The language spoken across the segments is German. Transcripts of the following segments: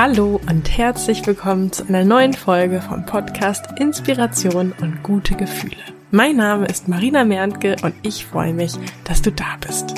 Hallo und herzlich willkommen zu einer neuen Folge vom Podcast Inspiration und gute Gefühle. Mein Name ist Marina Merntke und ich freue mich, dass du da bist.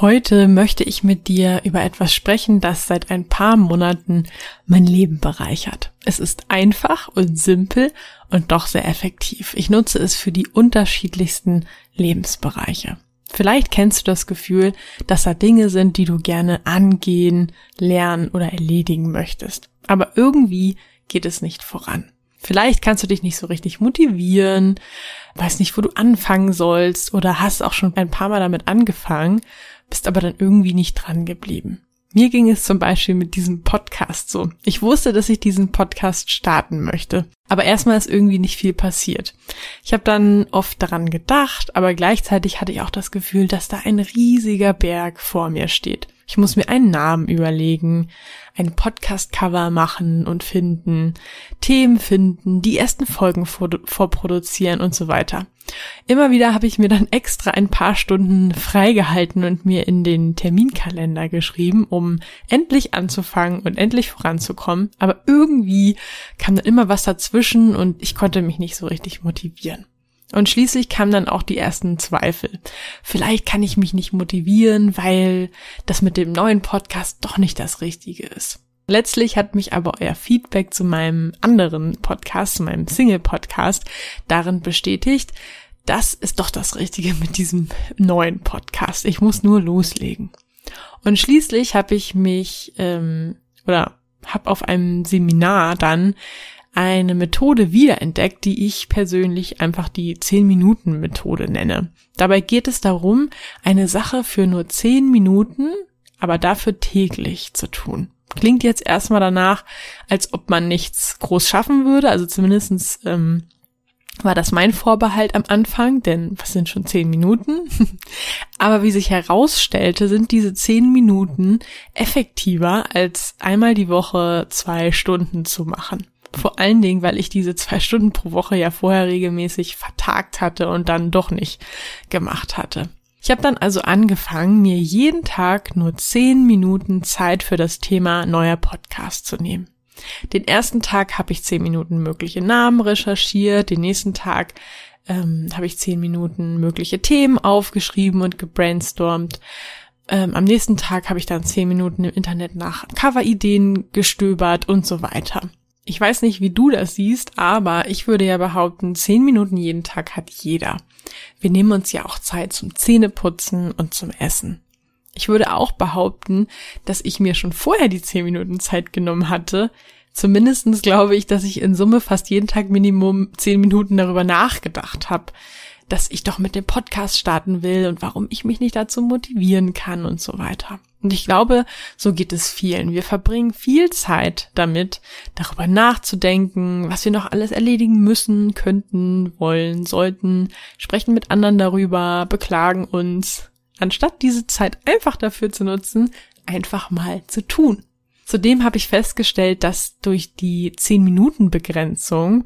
Heute möchte ich mit dir über etwas sprechen, das seit ein paar Monaten mein Leben bereichert. Es ist einfach und simpel und doch sehr effektiv. Ich nutze es für die unterschiedlichsten Lebensbereiche. Vielleicht kennst du das Gefühl, dass da Dinge sind, die du gerne angehen, lernen oder erledigen möchtest. Aber irgendwie geht es nicht voran. Vielleicht kannst du dich nicht so richtig motivieren, weiß nicht, wo du anfangen sollst oder hast auch schon ein paar Mal damit angefangen bist aber dann irgendwie nicht dran geblieben. Mir ging es zum Beispiel mit diesem Podcast so. Ich wusste, dass ich diesen Podcast starten möchte. Aber erstmal ist irgendwie nicht viel passiert. Ich habe dann oft daran gedacht, aber gleichzeitig hatte ich auch das Gefühl, dass da ein riesiger Berg vor mir steht. Ich muss mir einen Namen überlegen, ein Podcast-Cover machen und finden, Themen finden, die ersten Folgen vorproduzieren und so weiter. Immer wieder habe ich mir dann extra ein paar Stunden freigehalten und mir in den Terminkalender geschrieben, um endlich anzufangen und endlich voranzukommen. Aber irgendwie kam dann immer was dazwischen und ich konnte mich nicht so richtig motivieren. Und schließlich kamen dann auch die ersten Zweifel. Vielleicht kann ich mich nicht motivieren, weil das mit dem neuen Podcast doch nicht das Richtige ist. Letztlich hat mich aber euer Feedback zu meinem anderen Podcast, zu meinem Single-Podcast, darin bestätigt, das ist doch das Richtige mit diesem neuen Podcast. Ich muss nur loslegen. Und schließlich habe ich mich ähm, oder habe auf einem Seminar dann eine Methode wiederentdeckt, die ich persönlich einfach die 10-Minuten-Methode nenne. Dabei geht es darum, eine Sache für nur 10 Minuten, aber dafür täglich zu tun. Klingt jetzt erstmal danach, als ob man nichts groß schaffen würde, also zumindestens ähm, war das mein Vorbehalt am Anfang, denn was sind schon zehn Minuten? Aber wie sich herausstellte, sind diese zehn Minuten effektiver als einmal die Woche zwei Stunden zu machen. Vor allen Dingen, weil ich diese zwei Stunden pro Woche ja vorher regelmäßig vertagt hatte und dann doch nicht gemacht hatte. Ich habe dann also angefangen, mir jeden Tag nur zehn Minuten Zeit für das Thema neuer Podcast zu nehmen. Den ersten Tag habe ich zehn Minuten mögliche Namen recherchiert, den nächsten Tag ähm, habe ich zehn Minuten mögliche Themen aufgeschrieben und gebrainstormt. Ähm, am nächsten Tag habe ich dann zehn Minuten im Internet nach Coverideen gestöbert und so weiter. Ich weiß nicht, wie du das siehst, aber ich würde ja behaupten, zehn Minuten jeden Tag hat jeder. Wir nehmen uns ja auch Zeit zum Zähneputzen und zum Essen. Ich würde auch behaupten, dass ich mir schon vorher die zehn Minuten Zeit genommen hatte. Zumindestens glaube ich, dass ich in Summe fast jeden Tag Minimum zehn Minuten darüber nachgedacht habe, dass ich doch mit dem Podcast starten will und warum ich mich nicht dazu motivieren kann und so weiter. Und ich glaube, so geht es vielen. Wir verbringen viel Zeit damit, darüber nachzudenken, was wir noch alles erledigen müssen, könnten, wollen, sollten, sprechen mit anderen darüber, beklagen uns, anstatt diese Zeit einfach dafür zu nutzen, einfach mal zu tun. Zudem habe ich festgestellt, dass durch die 10-Minuten-Begrenzung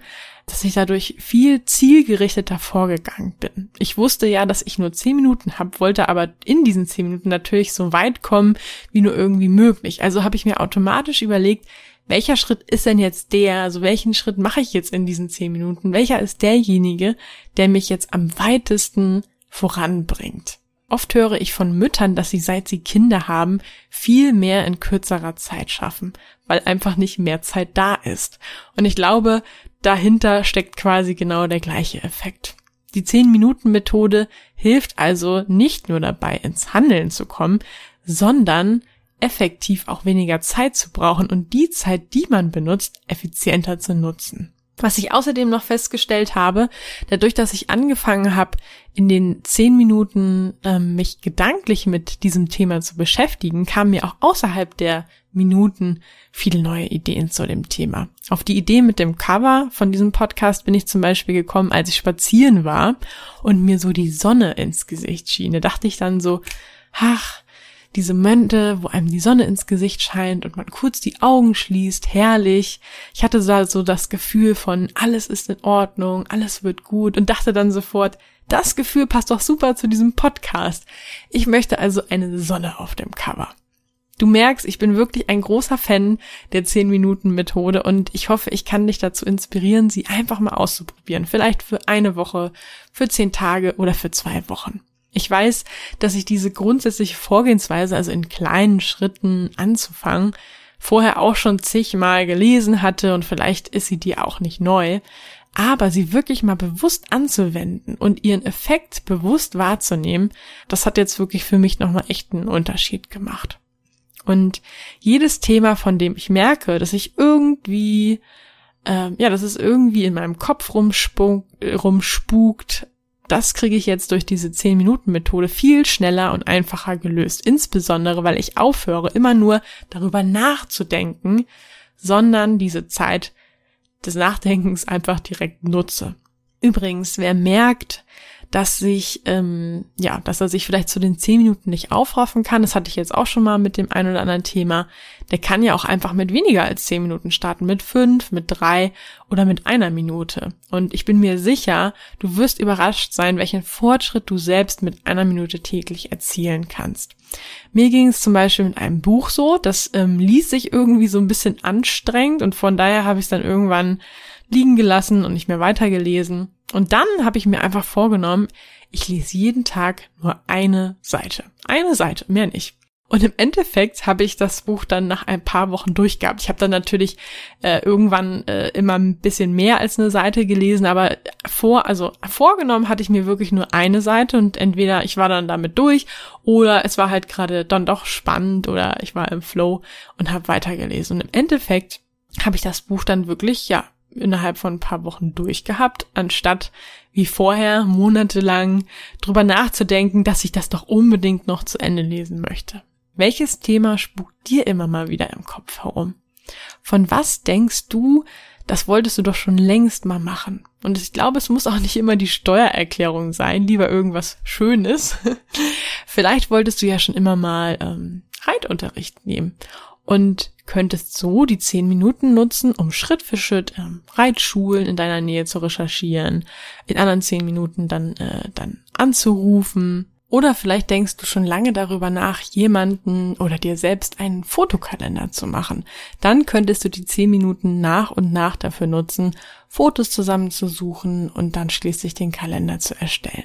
dass ich dadurch viel zielgerichteter vorgegangen bin. Ich wusste ja, dass ich nur zehn Minuten habe, wollte aber in diesen zehn Minuten natürlich so weit kommen, wie nur irgendwie möglich. Also habe ich mir automatisch überlegt, welcher Schritt ist denn jetzt der, also welchen Schritt mache ich jetzt in diesen zehn Minuten? Welcher ist derjenige, der mich jetzt am weitesten voranbringt? Oft höre ich von Müttern, dass sie seit sie Kinder haben, viel mehr in kürzerer Zeit schaffen, weil einfach nicht mehr Zeit da ist. Und ich glaube, dahinter steckt quasi genau der gleiche Effekt. Die 10-Minuten-Methode hilft also nicht nur dabei, ins Handeln zu kommen, sondern effektiv auch weniger Zeit zu brauchen und die Zeit, die man benutzt, effizienter zu nutzen. Was ich außerdem noch festgestellt habe, dadurch, dass ich angefangen habe, in den zehn Minuten ähm, mich gedanklich mit diesem Thema zu beschäftigen, kamen mir auch außerhalb der Minuten viele neue Ideen zu dem Thema. Auf die Idee mit dem Cover von diesem Podcast bin ich zum Beispiel gekommen, als ich spazieren war und mir so die Sonne ins Gesicht schien. Da dachte ich dann so, ach, diese Momente, wo einem die Sonne ins Gesicht scheint und man kurz die Augen schließt, herrlich. Ich hatte so das Gefühl von, alles ist in Ordnung, alles wird gut und dachte dann sofort, das Gefühl passt doch super zu diesem Podcast. Ich möchte also eine Sonne auf dem Cover. Du merkst, ich bin wirklich ein großer Fan der 10-Minuten-Methode und ich hoffe, ich kann dich dazu inspirieren, sie einfach mal auszuprobieren. Vielleicht für eine Woche, für zehn Tage oder für zwei Wochen. Ich weiß, dass ich diese grundsätzliche Vorgehensweise, also in kleinen Schritten anzufangen, vorher auch schon zigmal gelesen hatte und vielleicht ist sie dir auch nicht neu, aber sie wirklich mal bewusst anzuwenden und ihren Effekt bewusst wahrzunehmen, das hat jetzt wirklich für mich nochmal echt einen Unterschied gemacht. Und jedes Thema, von dem ich merke, dass ich irgendwie, äh, ja, dass es irgendwie in meinem Kopf rumspukt, das kriege ich jetzt durch diese 10-Minuten-Methode viel schneller und einfacher gelöst. Insbesondere, weil ich aufhöre, immer nur darüber nachzudenken, sondern diese Zeit des Nachdenkens einfach direkt nutze. Übrigens, wer merkt, dass sich, ähm, ja, dass er sich vielleicht zu den zehn Minuten nicht aufraffen kann. Das hatte ich jetzt auch schon mal mit dem ein oder anderen Thema. Der kann ja auch einfach mit weniger als zehn Minuten starten, mit fünf, mit drei oder mit einer Minute. Und ich bin mir sicher, du wirst überrascht sein, welchen Fortschritt du selbst mit einer Minute täglich erzielen kannst. Mir ging es zum Beispiel mit einem Buch so, das ähm, ließ sich irgendwie so ein bisschen anstrengend und von daher habe ich es dann irgendwann liegen gelassen und nicht mehr weitergelesen. Und dann habe ich mir einfach vorgenommen, ich lese jeden Tag nur eine Seite. Eine Seite, mehr nicht. Und im Endeffekt habe ich das Buch dann nach ein paar Wochen durchgehabt. Ich habe dann natürlich äh, irgendwann äh, immer ein bisschen mehr als eine Seite gelesen, aber vor, also vorgenommen hatte ich mir wirklich nur eine Seite und entweder ich war dann damit durch oder es war halt gerade dann doch spannend oder ich war im Flow und habe weitergelesen. Und im Endeffekt habe ich das Buch dann wirklich, ja, innerhalb von ein paar Wochen durchgehabt, anstatt wie vorher monatelang drüber nachzudenken, dass ich das doch unbedingt noch zu Ende lesen möchte. Welches Thema spukt dir immer mal wieder im Kopf herum? Von was denkst du, das wolltest du doch schon längst mal machen? Und ich glaube, es muss auch nicht immer die Steuererklärung sein, lieber irgendwas Schönes. Vielleicht wolltest du ja schon immer mal ähm, Reitunterricht nehmen und könntest so die zehn Minuten nutzen, um Schritt für Schritt ähm, Reitschulen in deiner Nähe zu recherchieren, in anderen zehn Minuten dann, äh, dann anzurufen. Oder vielleicht denkst du schon lange darüber nach, jemanden oder dir selbst einen Fotokalender zu machen. Dann könntest du die zehn Minuten nach und nach dafür nutzen, Fotos zusammenzusuchen und dann schließlich den Kalender zu erstellen.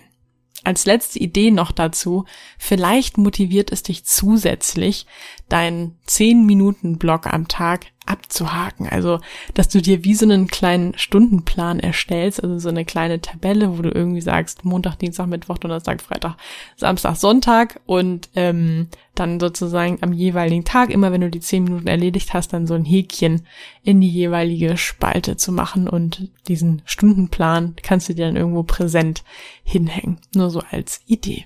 Als letzte Idee noch dazu, vielleicht motiviert es dich zusätzlich, deinen 10 Minuten Block am Tag abzuhaken. Also, dass du dir wie so einen kleinen Stundenplan erstellst, also so eine kleine Tabelle, wo du irgendwie sagst, Montag, Dienstag, Mittwoch, Donnerstag, Freitag, Samstag, Sonntag und ähm, dann sozusagen am jeweiligen Tag, immer wenn du die zehn Minuten erledigt hast, dann so ein Häkchen in die jeweilige Spalte zu machen und diesen Stundenplan kannst du dir dann irgendwo präsent hinhängen. Nur so als Idee.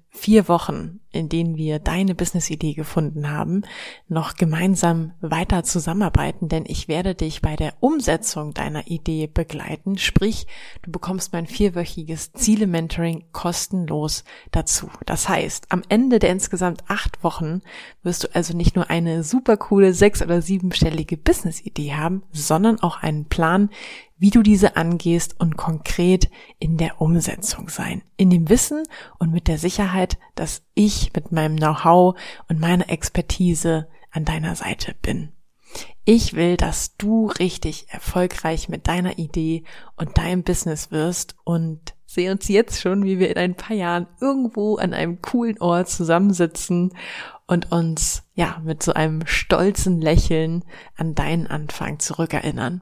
vier Wochen, in denen wir deine Business-Idee gefunden haben, noch gemeinsam weiter zusammenarbeiten, denn ich werde dich bei der Umsetzung deiner Idee begleiten. Sprich, du bekommst mein vierwöchiges Ziele-Mentoring kostenlos dazu. Das heißt, am Ende der insgesamt acht Wochen wirst du also nicht nur eine super coole sechs- oder siebenstellige Business-Idee haben, sondern auch einen Plan, wie du diese angehst und konkret in der Umsetzung sein. In dem Wissen und mit der Sicherheit, dass ich mit meinem Know-how und meiner Expertise an deiner Seite bin. Ich will, dass du richtig erfolgreich mit deiner Idee und deinem Business wirst und sehe uns jetzt schon, wie wir in ein paar Jahren irgendwo an einem coolen Ort zusammensitzen und uns, ja, mit so einem stolzen Lächeln an deinen Anfang zurückerinnern.